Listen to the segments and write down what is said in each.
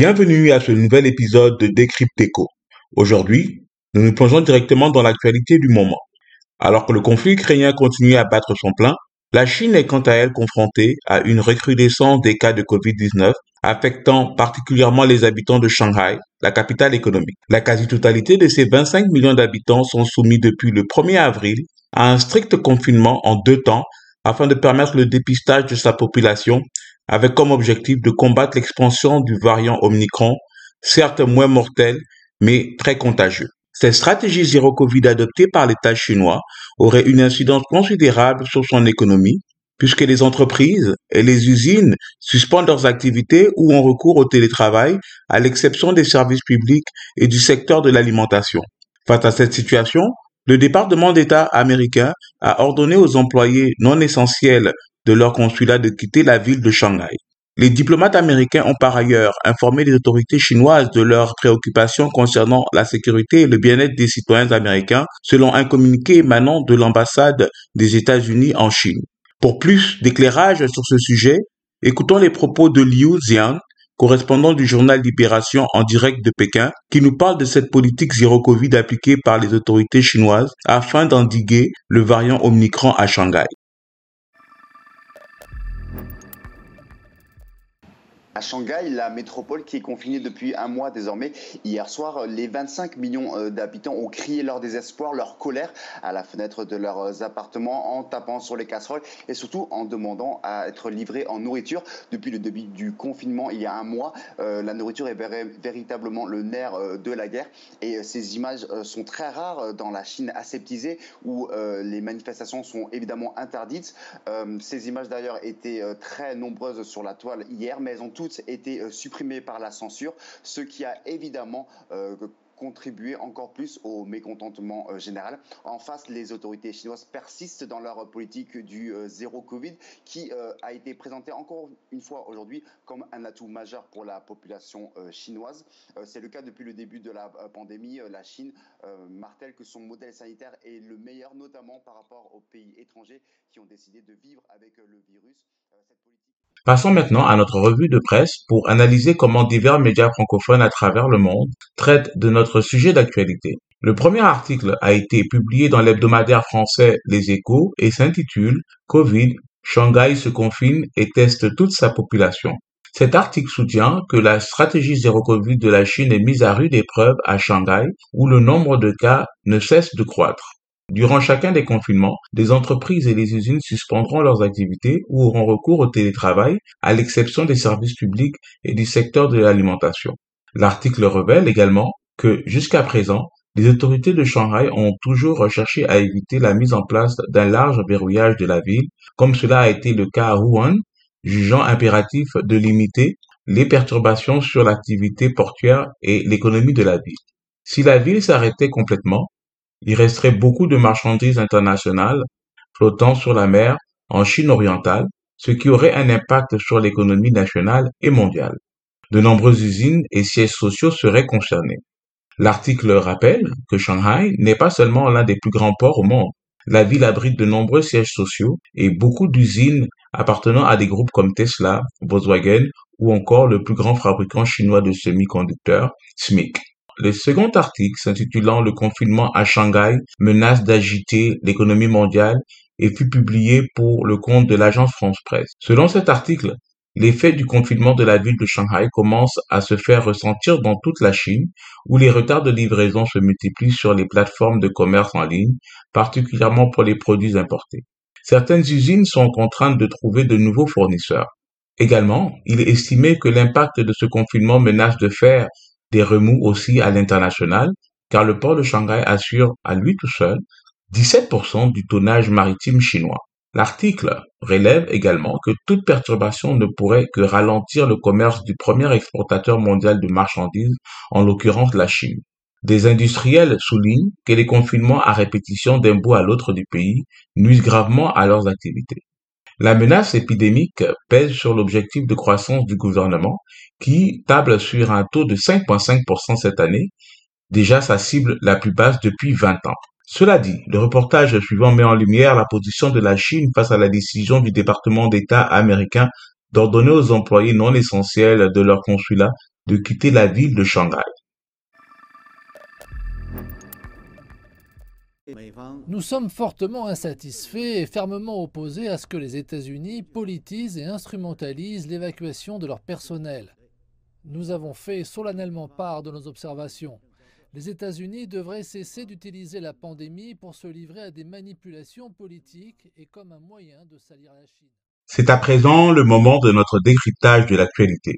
Bienvenue à ce nouvel épisode de Décrypteco. Aujourd'hui, nous nous plongeons directement dans l'actualité du moment. Alors que le conflit ukrainien continue à battre son plein, la Chine est quant à elle confrontée à une recrudescence des cas de Covid-19 affectant particulièrement les habitants de Shanghai, la capitale économique. La quasi-totalité de ces 25 millions d'habitants sont soumis depuis le 1er avril à un strict confinement en deux temps afin de permettre le dépistage de sa population avec comme objectif de combattre l'expansion du variant Omicron, certes moins mortel, mais très contagieux. Cette stratégie zéro Covid adoptée par l'État chinois aurait une incidence considérable sur son économie, puisque les entreprises et les usines suspendent leurs activités ou ont recours au télétravail, à l'exception des services publics et du secteur de l'alimentation. Face à cette situation, le département d'État américain a ordonné aux employés non essentiels de leur consulat de quitter la ville de Shanghai. Les diplomates américains ont par ailleurs informé les autorités chinoises de leurs préoccupations concernant la sécurité et le bien-être des citoyens américains, selon un communiqué émanant de l'ambassade des États-Unis en Chine. Pour plus d'éclairage sur ce sujet, écoutons les propos de Liu Xian, correspondant du journal Libération en direct de Pékin, qui nous parle de cette politique zéro Covid appliquée par les autorités chinoises afin d'endiguer le variant Omicron à Shanghai. À Shanghai, la métropole qui est confinée depuis un mois désormais, hier soir, les 25 millions euh, d'habitants ont crié leur désespoir, leur colère à la fenêtre de leurs appartements en tapant sur les casseroles et surtout en demandant à être livrés en nourriture. Depuis le début du confinement, il y a un mois, euh, la nourriture est véritablement le nerf euh, de la guerre et ces images sont très rares dans la Chine aseptisée où les manifestations sont évidemment interdites. Ces images d'ailleurs étaient très nombreuses sur la toile hier, mais elles ont toutes été euh, supprimées par la censure, ce qui a évidemment euh, contribué encore plus au mécontentement euh, général. En face, les autorités chinoises persistent dans leur politique du zéro Covid qui a été présentée encore une fois aujourd'hui comme un atout majeur pour la population chinoise. C'est le cas depuis le début de la pandémie. La Chine martèle que son modèle sanitaire est le meilleur, notamment par rapport aux pays étrangers qui ont décidé de vivre avec le virus. Passons maintenant à notre revue de presse pour analyser comment divers médias francophones à travers le monde traitent de notre sujet d'actualité. Le premier article a été publié dans l'hebdomadaire français Les Échos et s'intitule Covid, Shanghai se confine et teste toute sa population. Cet article soutient que la stratégie zéro Covid de la Chine est mise à rude épreuve à Shanghai où le nombre de cas ne cesse de croître. Durant chacun des confinements, les entreprises et les usines suspendront leurs activités ou auront recours au télétravail, à l'exception des services publics et du secteur de l'alimentation. L'article révèle également que, jusqu'à présent, les autorités de Shanghai ont toujours recherché à éviter la mise en place d'un large verrouillage de la ville, comme cela a été le cas à Wuhan, jugeant impératif de limiter les perturbations sur l'activité portuaire et l'économie de la ville. Si la ville s'arrêtait complètement, il resterait beaucoup de marchandises internationales flottant sur la mer en Chine orientale, ce qui aurait un impact sur l'économie nationale et mondiale. De nombreuses usines et sièges sociaux seraient concernés. L'article rappelle que Shanghai n'est pas seulement l'un des plus grands ports au monde. La ville abrite de nombreux sièges sociaux et beaucoup d'usines appartenant à des groupes comme Tesla, Volkswagen ou encore le plus grand fabricant chinois de semi-conducteurs, SMIC. Le second article, s'intitulant Le confinement à Shanghai menace d'agiter l'économie mondiale, et fut publié pour le compte de l'agence France-Presse. Selon cet article, l'effet du confinement de la ville de Shanghai commence à se faire ressentir dans toute la Chine, où les retards de livraison se multiplient sur les plateformes de commerce en ligne, particulièrement pour les produits importés. Certaines usines sont contraintes de trouver de nouveaux fournisseurs. Également, il est estimé que l'impact de ce confinement menace de faire des remous aussi à l'international, car le port de Shanghai assure à lui tout seul 17% du tonnage maritime chinois. L'article relève également que toute perturbation ne pourrait que ralentir le commerce du premier exportateur mondial de marchandises, en l'occurrence la Chine. Des industriels soulignent que les confinements à répétition d'un bout à l'autre du pays nuisent gravement à leurs activités. La menace épidémique pèse sur l'objectif de croissance du gouvernement qui table sur un taux de 5,5% cette année, déjà sa cible la plus basse depuis 20 ans. Cela dit, le reportage suivant met en lumière la position de la Chine face à la décision du département d'État américain d'ordonner aux employés non essentiels de leur consulat de quitter la ville de Shanghai. Nous sommes fortement insatisfaits et fermement opposés à ce que les États-Unis politisent et instrumentalisent l'évacuation de leur personnel. Nous avons fait solennellement part de nos observations. Les États-Unis devraient cesser d'utiliser la pandémie pour se livrer à des manipulations politiques et comme un moyen de salir la Chine. C'est à présent le moment de notre décryptage de l'actualité.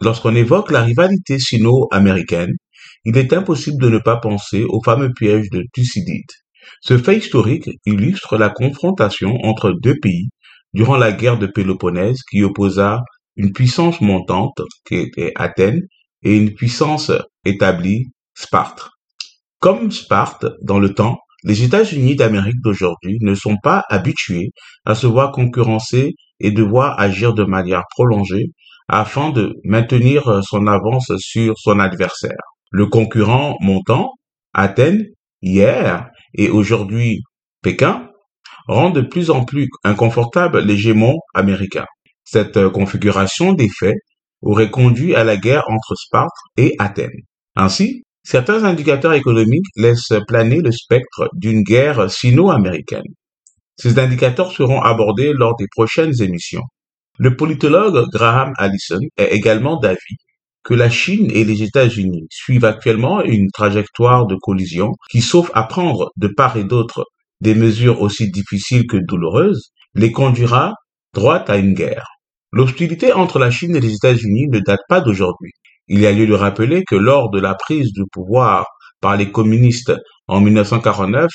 Lorsqu'on évoque la rivalité sino-américaine, il est impossible de ne pas penser au fameux piège de Thucydide. Ce fait historique illustre la confrontation entre deux pays durant la guerre de Péloponnèse qui opposa une puissance montante, qui était Athènes, et une puissance établie, Sparte. Comme Sparte, dans le temps, les États-Unis d'Amérique d'aujourd'hui ne sont pas habitués à se voir concurrencer et devoir agir de manière prolongée afin de maintenir son avance sur son adversaire. Le concurrent montant, Athènes, hier, et aujourd'hui Pékin, rend de plus en plus inconfortable l'hégémon américain. Cette euh, configuration des faits aurait conduit à la guerre entre Sparte et Athènes. Ainsi, certains indicateurs économiques laissent planer le spectre d'une guerre sino-américaine. Ces indicateurs seront abordés lors des prochaines émissions. Le politologue Graham Allison est également d'avis que la Chine et les États-Unis suivent actuellement une trajectoire de collision qui, sauf à prendre de part et d'autre des mesures aussi difficiles que douloureuses, les conduira droit à une guerre. L'hostilité entre la Chine et les États-Unis ne date pas d'aujourd'hui. Il y a lieu de rappeler que lors de la prise du pouvoir par les communistes en 1949,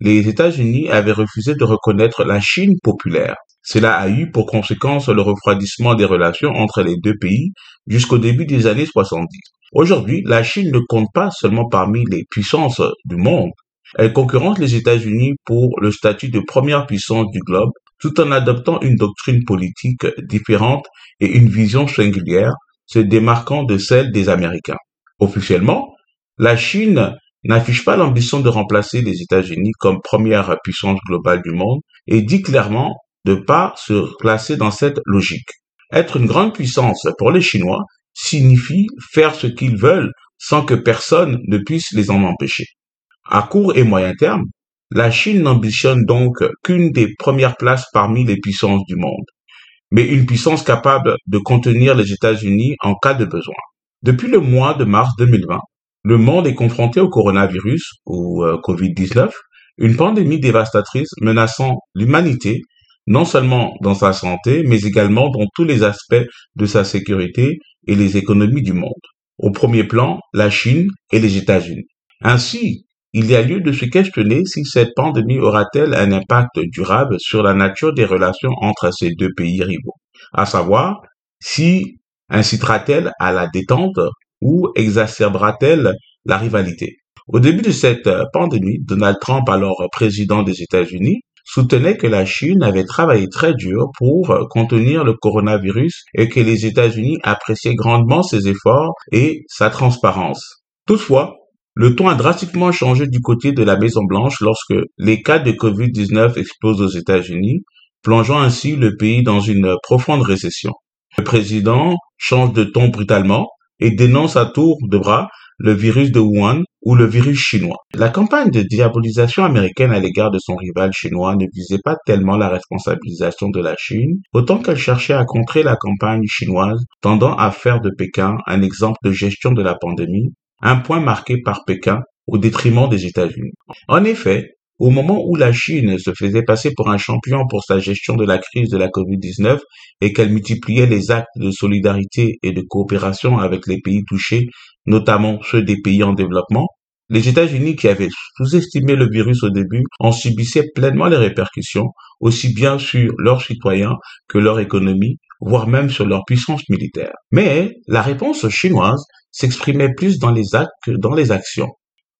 les États-Unis avaient refusé de reconnaître la Chine populaire. Cela a eu pour conséquence le refroidissement des relations entre les deux pays jusqu'au début des années 70. Aujourd'hui, la Chine ne compte pas seulement parmi les puissances du monde. Elle concurrence les États-Unis pour le statut de première puissance du globe tout en adoptant une doctrine politique différente et une vision singulière se démarquant de celle des Américains. Officiellement, la Chine n'affiche pas l'ambition de remplacer les États-Unis comme première puissance globale du monde et dit clairement de pas se placer dans cette logique. Être une grande puissance pour les Chinois signifie faire ce qu'ils veulent sans que personne ne puisse les en empêcher. À court et moyen terme, la Chine n'ambitionne donc qu'une des premières places parmi les puissances du monde, mais une puissance capable de contenir les États-Unis en cas de besoin. Depuis le mois de mars 2020, le monde est confronté au coronavirus ou euh, Covid-19, une pandémie dévastatrice menaçant l'humanité non seulement dans sa santé, mais également dans tous les aspects de sa sécurité et les économies du monde. Au premier plan, la Chine et les États-Unis. Ainsi, il y a lieu de se questionner si cette pandémie aura-t-elle un impact durable sur la nature des relations entre ces deux pays rivaux, à savoir si incitera-t-elle à la détente ou exacerbera-t-elle la rivalité? Au début de cette pandémie, Donald Trump, alors président des États-Unis, soutenait que la Chine avait travaillé très dur pour contenir le coronavirus et que les États-Unis appréciaient grandement ses efforts et sa transparence. Toutefois, le ton a drastiquement changé du côté de la Maison-Blanche lorsque les cas de Covid-19 explosent aux États-Unis, plongeant ainsi le pays dans une profonde récession. Le président change de ton brutalement et dénonce à tour de bras le virus de Wuhan ou le virus chinois. La campagne de diabolisation américaine à l'égard de son rival chinois ne visait pas tellement la responsabilisation de la Chine, autant qu'elle cherchait à contrer la campagne chinoise tendant à faire de Pékin un exemple de gestion de la pandémie, un point marqué par Pékin au détriment des États-Unis. En effet, au moment où la Chine se faisait passer pour un champion pour sa gestion de la crise de la Covid-19 et qu'elle multipliait les actes de solidarité et de coopération avec les pays touchés, notamment ceux des pays en développement, les États-Unis qui avaient sous-estimé le virus au début en subissaient pleinement les répercussions, aussi bien sur leurs citoyens que leur économie, voire même sur leur puissance militaire. Mais la réponse chinoise s'exprimait plus dans les actes que dans les actions.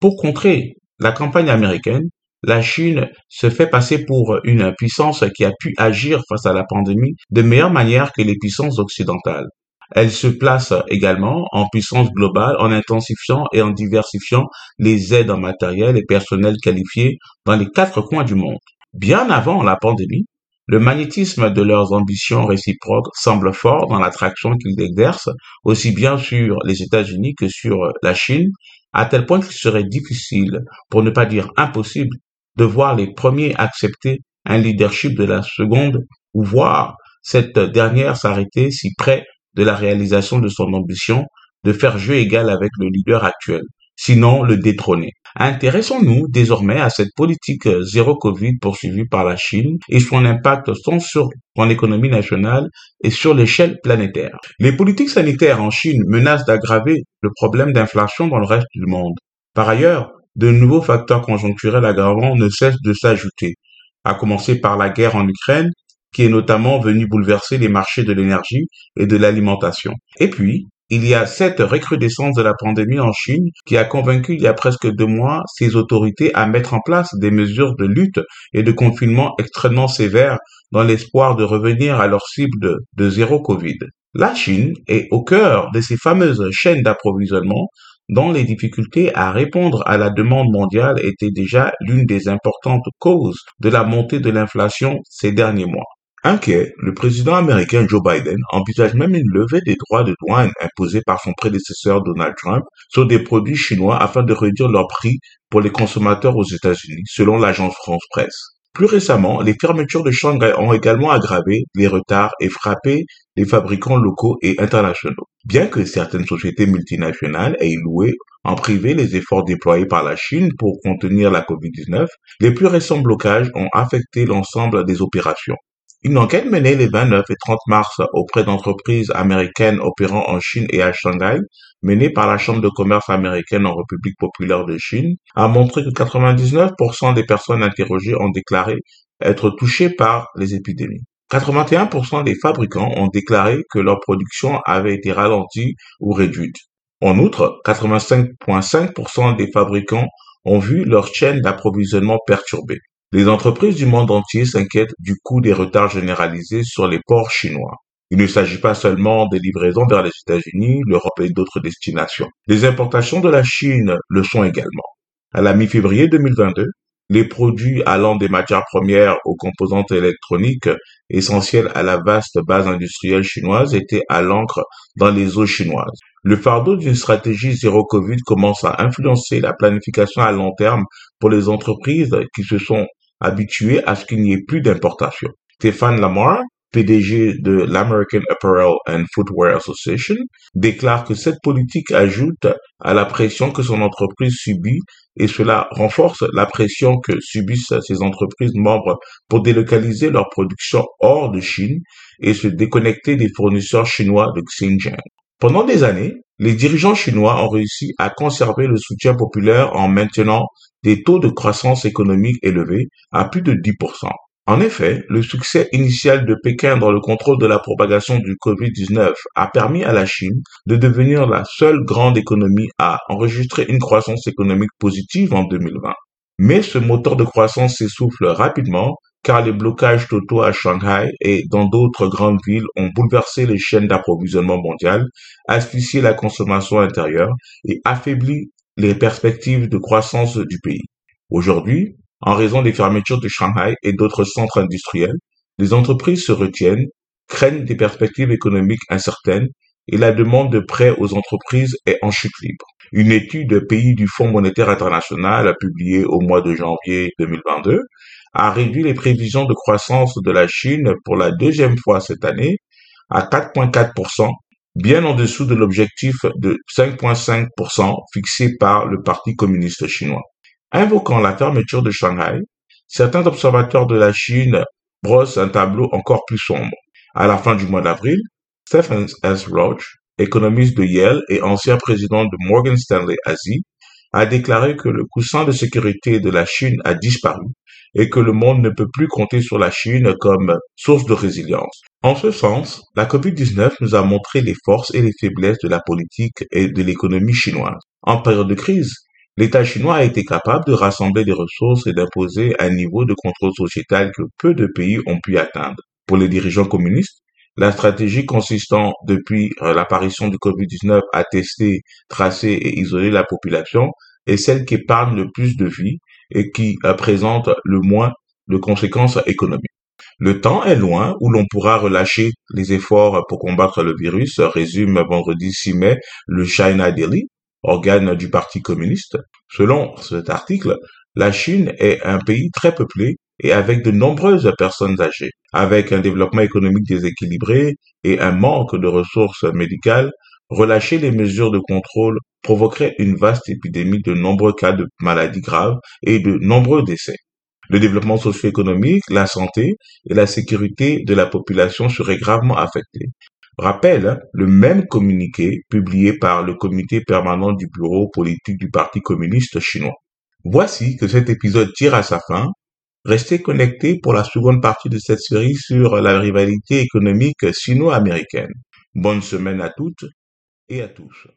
Pour contrer la campagne américaine, la Chine se fait passer pour une puissance qui a pu agir face à la pandémie de meilleure manière que les puissances occidentales. Elle se place également en puissance globale en intensifiant et en diversifiant les aides en matériel et personnel qualifié dans les quatre coins du monde. Bien avant la pandémie, Le magnétisme de leurs ambitions réciproques semble fort dans l'attraction qu'ils exercent, aussi bien sur les États-Unis que sur la Chine, à tel point qu'il serait difficile, pour ne pas dire impossible, de voir les premiers accepter un leadership de la seconde ou voir cette dernière s'arrêter si près de la réalisation de son ambition de faire jeu égal avec le leader actuel, sinon le détrôner. Intéressons-nous désormais à cette politique zéro Covid poursuivie par la Chine et son impact tant sur son économie nationale et sur l'échelle planétaire. Les politiques sanitaires en Chine menacent d'aggraver le problème d'inflation dans le reste du monde. Par ailleurs, de nouveaux facteurs conjoncturels aggravants ne cessent de s'ajouter, à commencer par la guerre en Ukraine, qui est notamment venue bouleverser les marchés de l'énergie et de l'alimentation. Et puis, il y a cette recrudescence de la pandémie en Chine qui a convaincu il y a presque deux mois ses autorités à mettre en place des mesures de lutte et de confinement extrêmement sévères dans l'espoir de revenir à leur cible de, zéro Covid. La Chine est au cœur de ces fameuses chaînes d'approvisionnement dont les difficultés à répondre à la demande mondiale étaient déjà l'une des importantes causes de la montée de l'inflation ces derniers mois. Inquiet, le président américain Joe Biden envisage même une levée des droits de douane imposés par son prédécesseur Donald Trump sur des produits chinois afin de réduire leur prix pour les consommateurs aux États-Unis, selon l'agence France Presse. Plus récemment, les fermetures de Shanghai ont également aggravé les retards et frappé les fabricants locaux et internationaux. Bien que certaines sociétés multinationales aient loué en privé les efforts déployés par la Chine pour contenir la COVID-19, les plus récents blocages ont affecté l'ensemble des opérations. Une enquête menée les 29 et 30 mars auprès d'entreprises américaines opérant en Chine et à Shanghai, menée par la Chambre de commerce américaine en République populaire de Chine, a montré que 99% des personnes interrogées ont déclaré être touchées par les épidémies. 81% des fabricants ont déclaré que leur production avait été ralentie ou réduite. En outre, 85,5% des fabricants ont vu leur chaîne d'approvisionnement perturbée. Les entreprises du monde entier s'inquiètent du coût des retards généralisés sur les ports chinois. Il ne s'agit pas seulement des livraisons vers les États-Unis, l'Europe et d'autres destinations. Les importations de la Chine le sont également. À la mi-février 2022, les produits allant des matières premières aux composantes électroniques essentielles à la vaste base industrielle chinoise étaient à l'encre dans les eaux chinoises. Le fardeau d'une stratégie zéro Covid commence à influencer la planification à long terme pour les entreprises qui se sont habitué à ce qu'il n'y ait plus d'importation. Stéphane Lamar, PDG de l'American Apparel and Footwear Association, déclare que cette politique ajoute à la pression que son entreprise subit et cela renforce la pression que subissent ces entreprises membres pour délocaliser leur production hors de Chine et se déconnecter des fournisseurs chinois de Xinjiang. Pendant des années, les dirigeants chinois ont réussi à conserver le soutien populaire en maintenant des taux de croissance économique élevés à plus de 10%. En effet, le succès initial de Pékin dans le contrôle de la propagation du Covid-19 a permis à la Chine de devenir la seule grande économie à enregistrer une croissance économique positive en 2020. Mais ce moteur de croissance s'essouffle rapidement car les blocages totaux à Shanghai et dans d'autres grandes villes ont bouleversé les chaînes d'approvisionnement mondiales, asphyxié la consommation intérieure et affaibli les perspectives de croissance du pays. Aujourd'hui, en raison des fermetures de Shanghai et d'autres centres industriels, les entreprises se retiennent, craignent des perspectives économiques incertaines et la demande de prêts aux entreprises est en chute libre. Une étude pays du Fonds monétaire international publiée au mois de janvier 2022 a réduit les prévisions de croissance de la Chine pour la deuxième fois cette année à 4,4% bien en dessous de l'objectif de 5,5% fixé par le Parti communiste chinois. Invoquant la fermeture de Shanghai, certains observateurs de la Chine brossent un tableau encore plus sombre. À la fin du mois d'avril, Stephen S. Roach, économiste de Yale et ancien président de Morgan Stanley Asie, a déclaré que le coussin de sécurité de la Chine a disparu et que le monde ne peut plus compter sur la Chine comme source de résilience. En ce sens, la COVID-19 nous a montré les forces et les faiblesses de la politique et de l'économie chinoise. En période de crise, l'État chinois a été capable de rassembler des ressources et d'imposer un niveau de contrôle sociétal que peu de pays ont pu atteindre. Pour les dirigeants communistes, la stratégie consistant depuis euh, l'apparition du Covid-19 à tester, tracer et isoler la population est celle qui épargne le plus de vies et qui euh, présente le moins de conséquences économiques. Le temps est loin où l'on pourra relâcher les efforts pour combattre le virus, résume vendredi 6 mai le China Daily, organe du Parti communiste. Selon cet article, la Chine est un pays très peuplé et avec de nombreuses personnes âgées, avec un développement économique déséquilibré et un manque de ressources médicales, relâcher les mesures de contrôle provoquerait une vaste épidémie de nombreux cas de maladies graves et de nombreux décès. Le développement socio-économique, la santé et la sécurité de la population seraient gravement affectés. Rappelle le même communiqué publié par le comité permanent du bureau politique du Parti communiste chinois. Voici que cet épisode tire à sa fin. Restez connectés pour la seconde partie de cette série sur la rivalité économique sino-américaine. Bonne semaine à toutes et à tous.